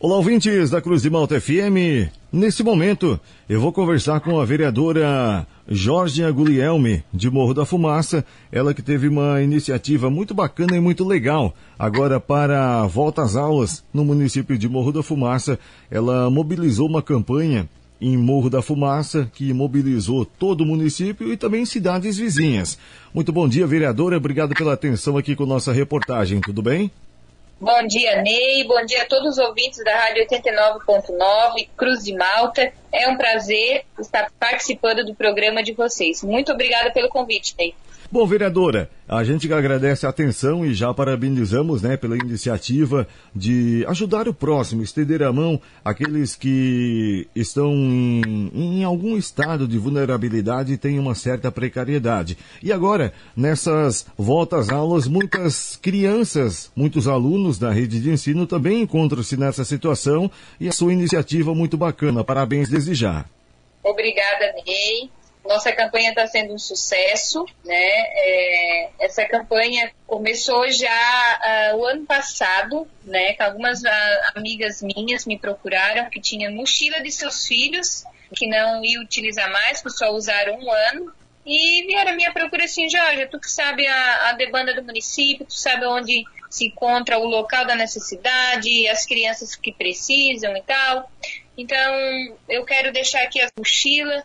Olá, ouvintes da Cruz de Malta FM. Nesse momento, eu vou conversar com a vereadora Jorge Guglielmi, de Morro da Fumaça, ela que teve uma iniciativa muito bacana e muito legal. Agora, para a volta às aulas no município de Morro da Fumaça, ela mobilizou uma campanha em Morro da Fumaça, que mobilizou todo o município e também cidades vizinhas. Muito bom dia, vereadora. Obrigado pela atenção aqui com nossa reportagem. Tudo bem? Bom dia, Ney. Bom dia a todos os ouvintes da Rádio 89.9, Cruz de Malta. É um prazer estar participando do programa de vocês. Muito obrigada pelo convite, Ney. Bom, vereadora, a gente agradece a atenção e já parabenizamos, né, pela iniciativa de ajudar o próximo, estender a mão àqueles que estão em, em algum estado de vulnerabilidade e têm uma certa precariedade. E agora, nessas voltas aulas, muitas crianças, muitos alunos da rede de ensino também encontram-se nessa situação e a sua iniciativa muito bacana. Parabéns desde já. Obrigada, Ney. Nossa campanha está sendo um sucesso, né? É, essa campanha começou já uh, o ano passado, né? Que algumas uh, amigas minhas me procuraram que tinham mochila de seus filhos que não ia utilizar mais, que só usaram um ano. E vieram a minha procura assim, Jorge, tu que sabe a, a demanda do município, tu sabe onde se encontra o local da necessidade, as crianças que precisam e tal. Então, eu quero deixar aqui as mochilas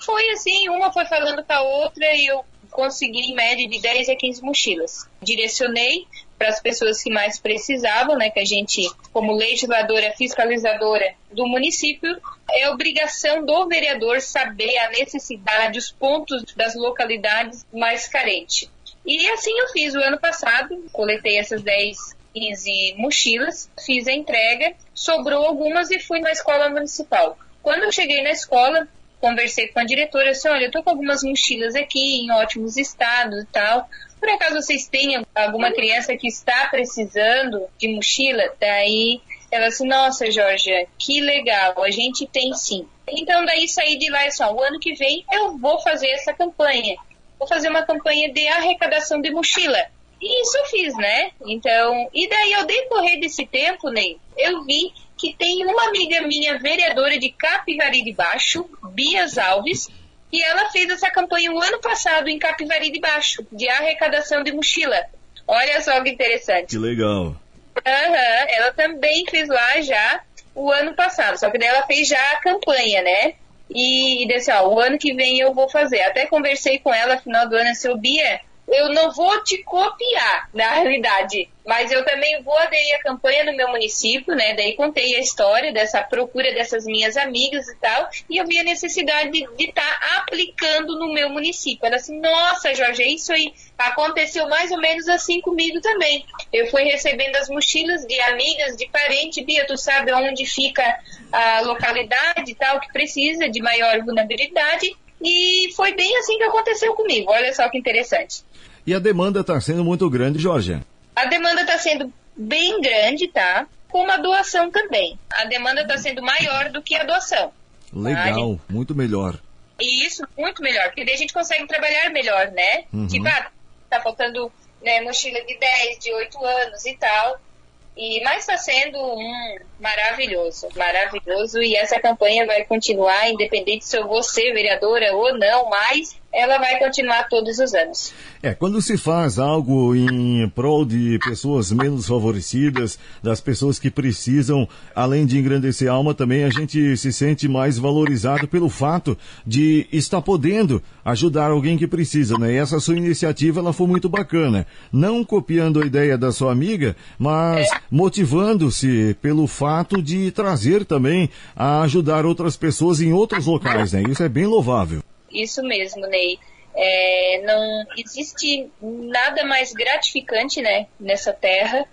foi assim, uma foi falando com a outra e eu consegui em média de 10 a 15 mochilas. Direcionei para as pessoas que mais precisavam, né, que a gente, como legisladora fiscalizadora do município, é obrigação do vereador saber a necessidade, os pontos das localidades mais carentes. E assim eu fiz o ano passado, coletei essas 10, 15 mochilas, fiz a entrega, sobrou algumas e fui na escola municipal. Quando eu cheguei na escola, conversei com a diretora, assim, olha, eu tô com algumas mochilas aqui em ótimos estados e tal. Por acaso vocês têm alguma criança que está precisando de mochila? Daí ela assim, nossa, Jorge, que legal, a gente tem sim. Então daí saí de lá e assim, o ano que vem eu vou fazer essa campanha. Vou fazer uma campanha de arrecadação de mochila. E isso eu fiz, né? Então, e daí ao decorrer desse tempo, Ney, eu vi que tem uma amiga minha, vereadora de Capivari de Baixo, Bias Alves, e ela fez essa campanha o ano passado em Capivari de Baixo, de arrecadação de mochila. Olha só que interessante. Que legal. Uhum, ela também fez lá já o ano passado, só que daí ela fez já a campanha, né? E, e disse, ó, o ano que vem eu vou fazer. Até conversei com ela no final do ano, seu Bia, eu não vou te copiar, na realidade, mas eu também vou aderir à campanha no meu município, né? Daí contei a história dessa procura dessas minhas amigas e tal, e eu vi a necessidade de estar tá aplicando no meu município. Ela assim, nossa, Jorge, isso aí aconteceu mais ou menos assim comigo também. Eu fui recebendo as mochilas de amigas, de parente, Bia, tu sabe onde fica a localidade e tal, que precisa de maior vulnerabilidade, e foi bem assim que aconteceu comigo. Olha só que interessante. E a demanda está sendo muito grande, Jorge? A demanda está sendo bem grande, tá? Como a doação também. A demanda está sendo maior do que a doação. Legal, tá? muito melhor. E isso, muito melhor, porque daí a gente consegue trabalhar melhor, né? Uhum. Tipo, ah, tá faltando né, mochila de 10, de 8 anos e tal. E, mas está sendo um maravilhoso, maravilhoso. E essa campanha vai continuar, independente se eu vou ser vereadora ou não, mas ela vai continuar todos os anos. É, quando se faz algo em prol de pessoas menos favorecidas, das pessoas que precisam, além de engrandecer a alma, também a gente se sente mais valorizado pelo fato de estar podendo ajudar alguém que precisa, né? E essa sua iniciativa, ela foi muito bacana. Não copiando a ideia da sua amiga, mas é. motivando-se pelo fato de trazer também a ajudar outras pessoas em outros locais, né? Isso é bem louvável. Isso mesmo, Ney. É, não existe nada mais gratificante, né, nessa terra,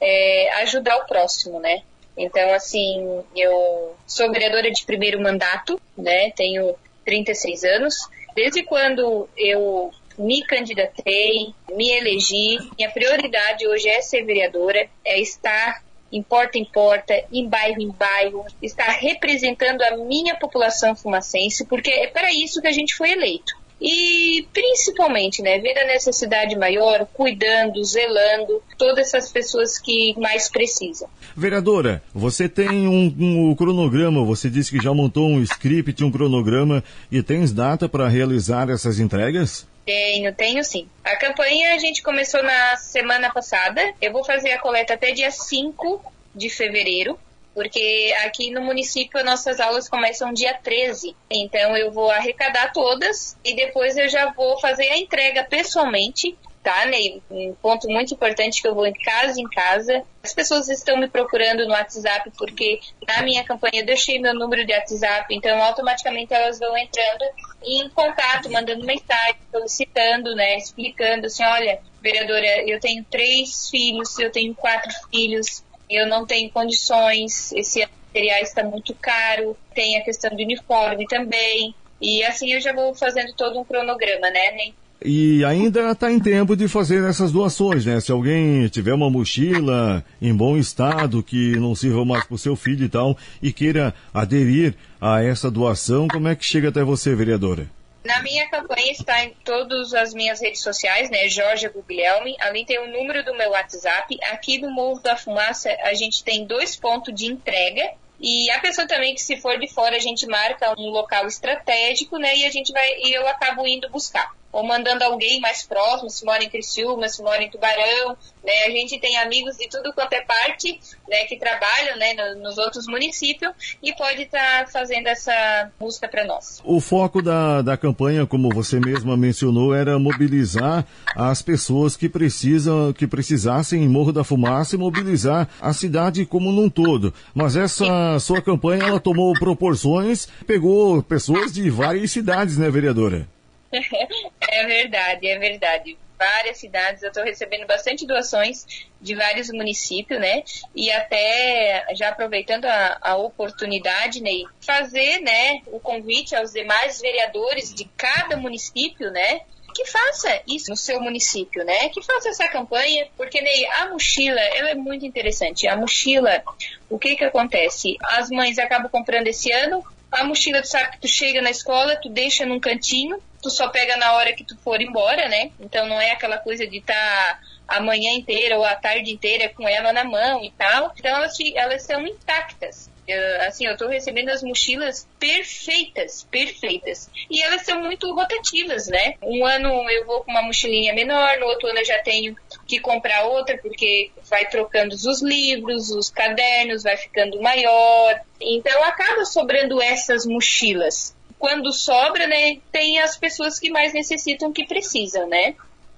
é, ajudar o próximo, né? Então, assim, eu sou vereadora de primeiro mandato, né? Tenho 36 anos. Desde quando eu me candidatei, me elegi, minha prioridade hoje é ser vereadora, é estar em porta em porta, em bairro em bairro, estar representando a minha população fumacense, porque é para isso que a gente foi eleito. e principalmente, né, vendo a necessidade maior, cuidando, zelando, todas essas pessoas que mais precisam. Vereadora, você tem um, um, cronograma, você disse que já montou um script, um cronograma e tens data para realizar essas entregas? Tenho, tenho sim. A campanha a gente começou na semana passada. Eu vou fazer a coleta até dia 5 de fevereiro porque aqui no município nossas aulas começam dia 13. Então eu vou arrecadar todas e depois eu já vou fazer a entrega pessoalmente. Tá, Ney? Um ponto muito importante que eu vou em casa em casa. As pessoas estão me procurando no WhatsApp porque na minha campanha eu deixei meu número de WhatsApp, então automaticamente elas vão entrando em contato, mandando mensagem, solicitando, né, explicando assim, olha, vereadora, eu tenho três filhos, eu tenho quatro filhos, eu não tenho condições, esse material está muito caro, tem a questão do uniforme também. E assim eu já vou fazendo todo um cronograma, né? E ainda está em tempo de fazer essas doações, né? Se alguém tiver uma mochila em bom estado, que não sirva mais para o seu filho e tal, e queira aderir a essa doação, como é que chega até você, vereadora? Na minha campanha está em todas as minhas redes sociais, né? Jorge Guglielmi. Além tem o número do meu WhatsApp. Aqui no Morro da Fumaça a gente tem dois pontos de entrega. E a pessoa também que se for de fora a gente marca um local estratégico, né? E a gente vai e eu acabo indo buscar ou mandando alguém mais próximo, se mora em Criciúma, se mora em Tubarão, né? A gente tem amigos de tudo quanto é parte, né, que trabalham, né, nos outros municípios e pode estar tá fazendo essa busca para nós. O foco da, da campanha, como você mesma mencionou, era mobilizar as pessoas que precisam, que precisassem em Morro da Fumaça e mobilizar a cidade como num todo. Mas essa sua campanha, ela tomou proporções, pegou pessoas de várias cidades, né, vereadora? É verdade, é verdade. Várias cidades, eu estou recebendo bastante doações de vários municípios, né? E até já aproveitando a, a oportunidade, Ney, fazer, né, o convite aos demais vereadores de cada município, né? que faça isso no seu município, né? Que faça essa campanha, porque Ney, a mochila, ela é muito interessante. A mochila, o que que acontece? As mães acabam comprando esse ano, a mochila, tu sabe que tu chega na escola, tu deixa num cantinho, tu só pega na hora que tu for embora, né? Então não é aquela coisa de estar tá a manhã inteira ou a tarde inteira com ela na mão e tal. Então elas, elas são intactas. Uh, assim, eu tô recebendo as mochilas perfeitas, perfeitas. E elas são muito rotativas, né? Um ano eu vou com uma mochilinha menor, no outro ano eu já tenho que comprar outra, porque vai trocando os livros, os cadernos, vai ficando maior. Então acaba sobrando essas mochilas. Quando sobra, né, tem as pessoas que mais necessitam, que precisam, né?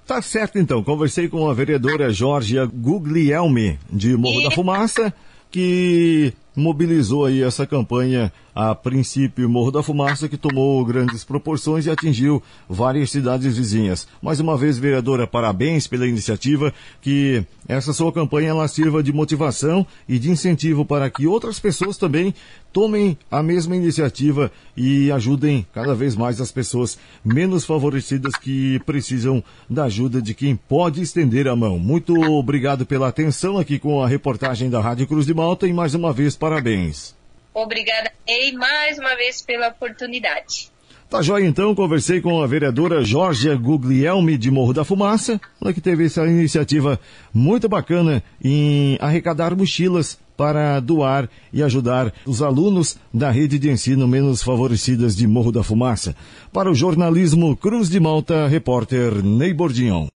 Tá certo então, conversei com a vereadora Georgia Guglielmi, de Morro e... da Fumaça, que mobilizou aí essa campanha a princípio Morro da Fumaça, que tomou grandes proporções e atingiu várias cidades vizinhas. Mais uma vez, vereadora, parabéns pela iniciativa, que essa sua campanha ela sirva de motivação e de incentivo para que outras pessoas também tomem a mesma iniciativa e ajudem cada vez mais as pessoas menos favorecidas que precisam da ajuda de quem pode estender a mão. Muito obrigado pela atenção aqui com a reportagem da Rádio Cruz de Malta e mais uma vez parabéns. Obrigada, Ei, mais uma vez pela oportunidade. Tá joia então, conversei com a vereadora Jorge Guglielmi de Morro da Fumaça, ela que teve essa iniciativa muito bacana em arrecadar mochilas para doar e ajudar os alunos da rede de ensino menos favorecidas de Morro da Fumaça. Para o jornalismo Cruz de Malta, repórter Ney Bordignon.